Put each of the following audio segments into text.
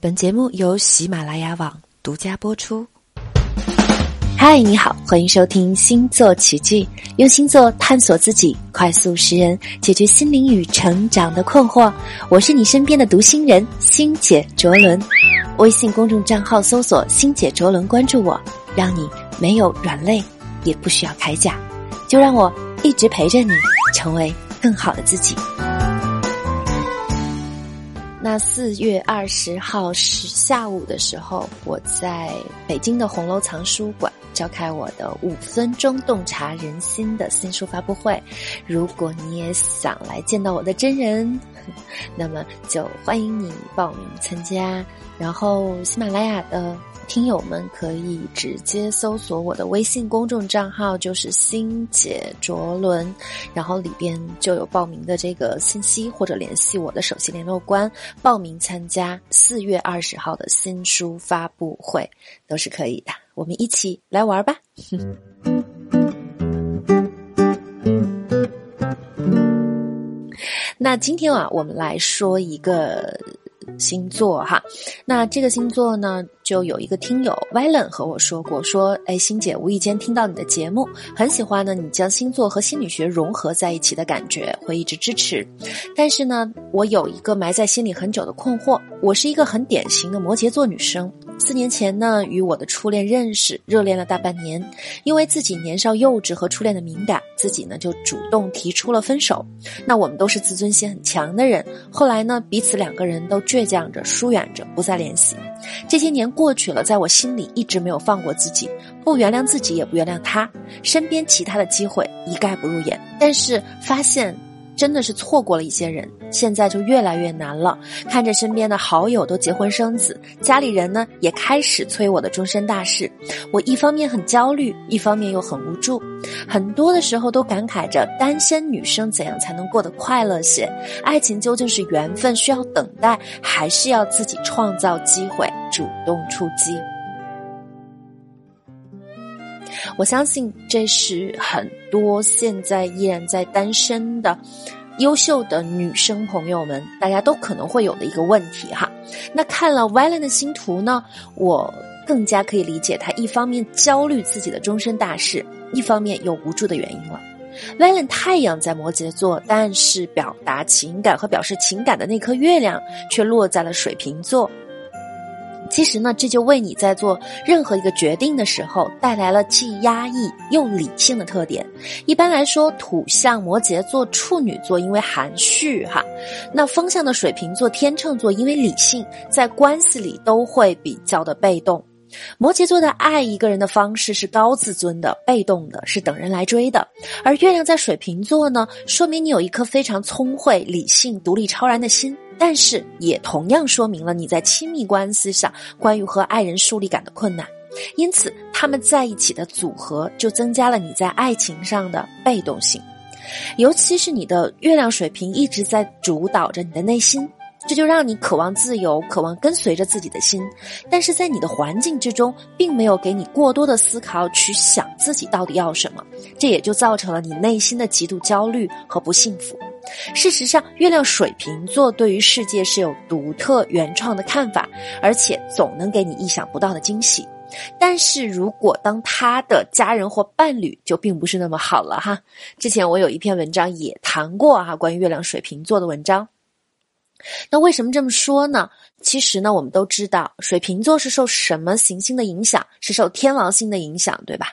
本节目由喜马拉雅网独家播出。嗨，你好，欢迎收听星座奇迹，用星座探索自己，快速识人，解决心灵与成长的困惑。我是你身边的读心人星姐卓伦，微信公众账号搜索“星姐卓伦”，关注我，让你没有软肋，也不需要铠甲，就让我一直陪着你，成为更好的自己。那四月二十号是下午的时候，我在北京的红楼藏书馆召开我的五分钟洞察人心的新书发布会。如果你也想来见到我的真人，那么就欢迎你报名参加。然后喜马拉雅的。听友们可以直接搜索我的微信公众账号，就是“星姐卓伦”，然后里边就有报名的这个信息，或者联系我的首席联络官报名参加四月二十号的新书发布会，都是可以的。我们一起来玩吧！那今天啊，我们来说一个。星座哈，那这个星座呢，就有一个听友 Valen 和我说过，说，哎，星姐无意间听到你的节目，很喜欢呢，你将星座和心理学融合在一起的感觉，会一直支持。但是呢，我有一个埋在心里很久的困惑，我是一个很典型的摩羯座女生。四年前呢，与我的初恋认识，热恋了大半年，因为自己年少幼稚和初恋的敏感，自己呢就主动提出了分手。那我们都是自尊心很强的人，后来呢，彼此两个人都倔强着疏远着，不再联系。这些年过去了，在我心里一直没有放过自己，不原谅自己，也不原谅他。身边其他的机会一概不入眼，但是发现。真的是错过了一些人，现在就越来越难了。看着身边的好友都结婚生子，家里人呢也开始催我的终身大事，我一方面很焦虑，一方面又很无助。很多的时候都感慨着单身女生怎样才能过得快乐些？爱情究竟是缘分需要等待，还是要自己创造机会，主动出击？我相信这是很多现在依然在单身的优秀的女生朋友们，大家都可能会有的一个问题哈。那看了 v a l e n 的星图呢，我更加可以理解他一方面焦虑自己的终身大事，一方面又无助的原因了。v a l e n 太阳在摩羯座，但是表达情感和表示情感的那颗月亮却落在了水瓶座。其实呢，这就为你在做任何一个决定的时候带来了既压抑又理性的特点。一般来说，土象摩羯座、处女座因为含蓄哈，那风象的水瓶座、天秤座因为理性，在关系里都会比较的被动。摩羯座的爱一个人的方式是高自尊的、被动的，是等人来追的。而月亮在水瓶座呢，说明你有一颗非常聪慧、理性、独立、超然的心。但是也同样说明了你在亲密关系上关于和爱人树立感的困难，因此他们在一起的组合就增加了你在爱情上的被动性，尤其是你的月亮水平一直在主导着你的内心，这就让你渴望自由，渴望跟随着自己的心，但是在你的环境之中，并没有给你过多的思考去想自己到底要什么，这也就造成了你内心的极度焦虑和不幸福。事实上，月亮水瓶座对于世界是有独特原创的看法，而且总能给你意想不到的惊喜。但是如果当他的家人或伴侣，就并不是那么好了哈。之前我有一篇文章也谈过哈，关于月亮水瓶座的文章。那为什么这么说呢？其实呢，我们都知道，水瓶座是受什么行星的影响？是受天王星的影响，对吧？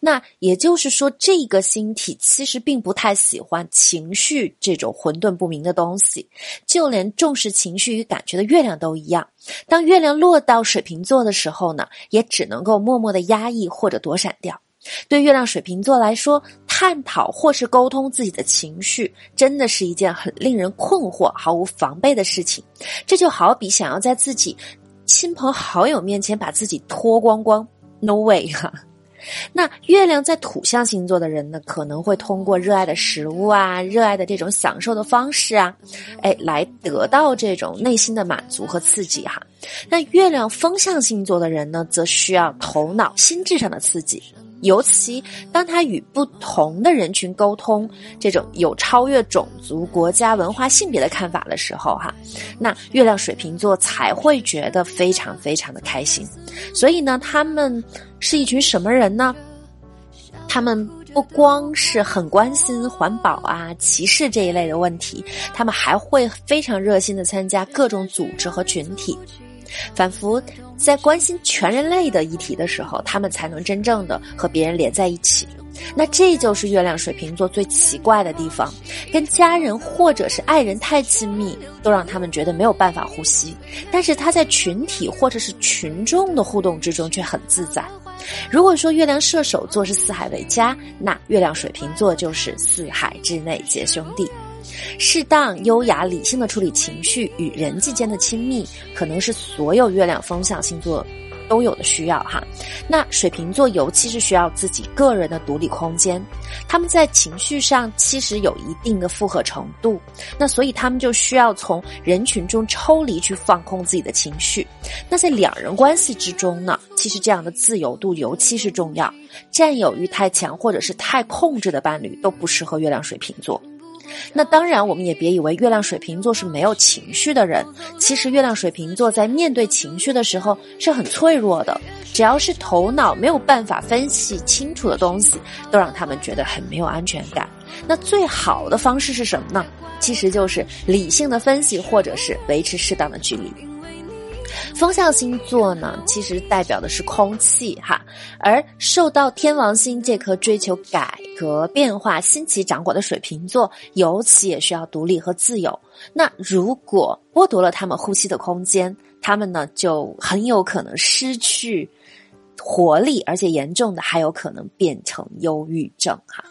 那也就是说，这个星体其实并不太喜欢情绪这种混沌不明的东西，就连重视情绪与感觉的月亮都一样。当月亮落到水瓶座的时候呢，也只能够默默的压抑或者躲闪掉。对月亮水瓶座来说，探讨或是沟通自己的情绪，真的是一件很令人困惑、毫无防备的事情。这就好比想要在自己亲朋好友面前把自己脱光光，no way 哈。那月亮在土象星座的人呢，可能会通过热爱的食物啊、热爱的这种享受的方式啊，哎，来得到这种内心的满足和刺激哈。那月亮风象星座的人呢，则需要头脑、心智上的刺激。尤其当他与不同的人群沟通，这种有超越种族、国家、文化、性别的看法的时候，哈，那月亮水瓶座才会觉得非常非常的开心。所以呢，他们是一群什么人呢？他们不光是很关心环保啊、歧视这一类的问题，他们还会非常热心的参加各种组织和群体。仿佛在关心全人类的议题的时候，他们才能真正的和别人连在一起。那这就是月亮水瓶座最奇怪的地方：跟家人或者是爱人太亲密，都让他们觉得没有办法呼吸；但是他在群体或者是群众的互动之中却很自在。如果说月亮射手座是四海为家，那月亮水瓶座就是四海之内皆兄弟。适当、优雅、理性的处理情绪与人际间的亲密，可能是所有月亮风向星座都有的需要哈。那水瓶座尤其是需要自己个人的独立空间，他们在情绪上其实有一定的负荷程度，那所以他们就需要从人群中抽离去放空自己的情绪。那在两人关系之中呢，其实这样的自由度尤其是重要，占有欲太强或者是太控制的伴侣都不适合月亮水瓶座。那当然，我们也别以为月亮水瓶座是没有情绪的人。其实，月亮水瓶座在面对情绪的时候是很脆弱的。只要是头脑没有办法分析清楚的东西，都让他们觉得很没有安全感。那最好的方式是什么呢？其实就是理性的分析，或者是维持适当的距离。风象星座呢，其实代表的是空气哈，而受到天王星这颗追求改革变化、新奇掌管的水瓶座，尤其也需要独立和自由。那如果剥夺了他们呼吸的空间，他们呢就很有可能失去活力，而且严重的还有可能变成忧郁症哈。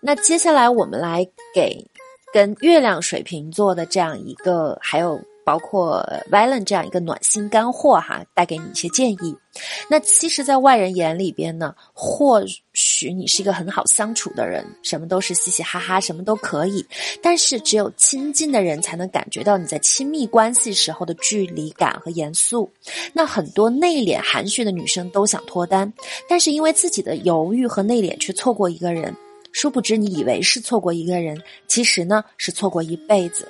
那接下来我们来给。跟月亮水瓶座的这样一个，还有包括 Valen 这样一个暖心干货哈，带给你一些建议。那其实，在外人眼里边呢，或许你是一个很好相处的人，什么都是嘻嘻哈哈，什么都可以。但是，只有亲近的人才能感觉到你在亲密关系时候的距离感和严肃。那很多内敛含蓄的女生都想脱单，但是因为自己的犹豫和内敛，却错过一个人。殊不知，你以为是错过一个人，其实呢是错过一辈子。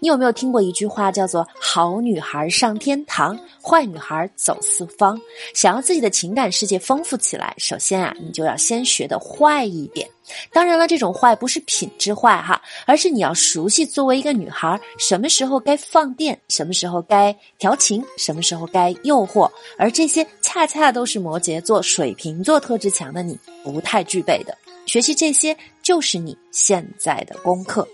你有没有听过一句话，叫做“好女孩上天堂，坏女孩走四方”？想要自己的情感世界丰富起来，首先啊，你就要先学的坏一点。当然了，这种坏不是品质坏哈，而是你要熟悉作为一个女孩，什么时候该放电，什么时候该调情，什么时候该诱惑。而这些恰恰都是摩羯座、水瓶座特质强的你不太具备的。学习这些就是你现在的功课。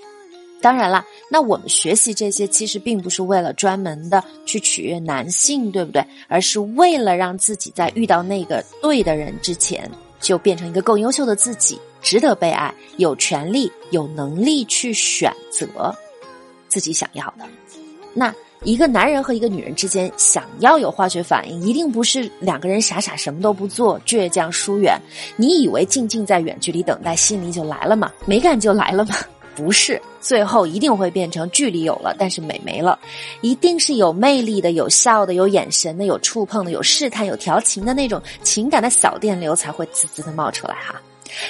当然了，那我们学习这些其实并不是为了专门的去取悦男性，对不对？而是为了让自己在遇到那个对的人之前，就变成一个更优秀的自己，值得被爱，有权利、有能力去选择自己想要的。那。一个男人和一个女人之间想要有化学反应，一定不是两个人傻傻什么都不做，倔强疏远。你以为静静在远距离等待，心里就来了吗？美感就来了吗？不是，最后一定会变成距离有了，但是美没了。一定是有魅力的、有笑的、有眼神的、有触碰的、有试探、有调情的那种情感的小电流才会滋滋的冒出来哈。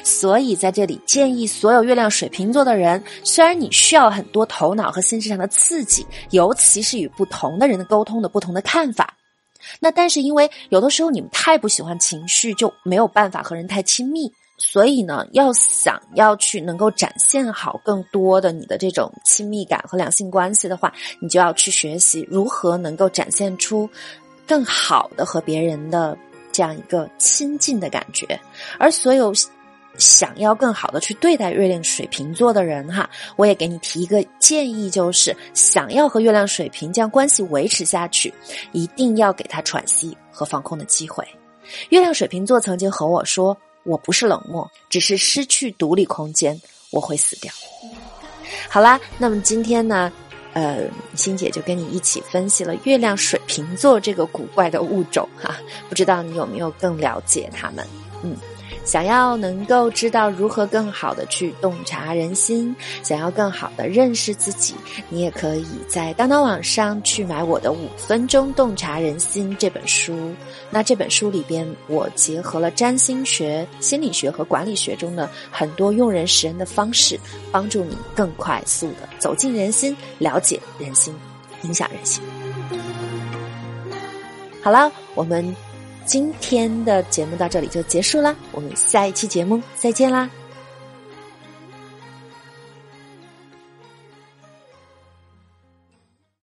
所以在这里建议所有月亮水瓶座的人，虽然你需要很多头脑和心智上的刺激，尤其是与不同的人的沟通的不同的看法，那但是因为有的时候你们太不喜欢情绪，就没有办法和人太亲密。所以呢，要想要去能够展现好更多的你的这种亲密感和两性关系的话，你就要去学习如何能够展现出更好的和别人的这样一个亲近的感觉，而所有。想要更好的去对待月亮水瓶座的人哈，我也给你提一个建议，就是想要和月亮水瓶将关系维持下去，一定要给他喘息和放空的机会。月亮水瓶座曾经和我说：“我不是冷漠，只是失去独立空间，我会死掉。”好啦，那么今天呢，呃，欣姐就跟你一起分析了月亮水瓶座这个古怪的物种哈，不知道你有没有更了解他们？嗯。想要能够知道如何更好的去洞察人心，想要更好的认识自己，你也可以在当当网上去买我的《五分钟洞察人心》这本书。那这本书里边，我结合了占星学、心理学和管理学中的很多用人识人的方式，帮助你更快速的走进人心，了解人心，影响人心。好了，我们。今天的节目到这里就结束啦，我们下一期节目再见啦。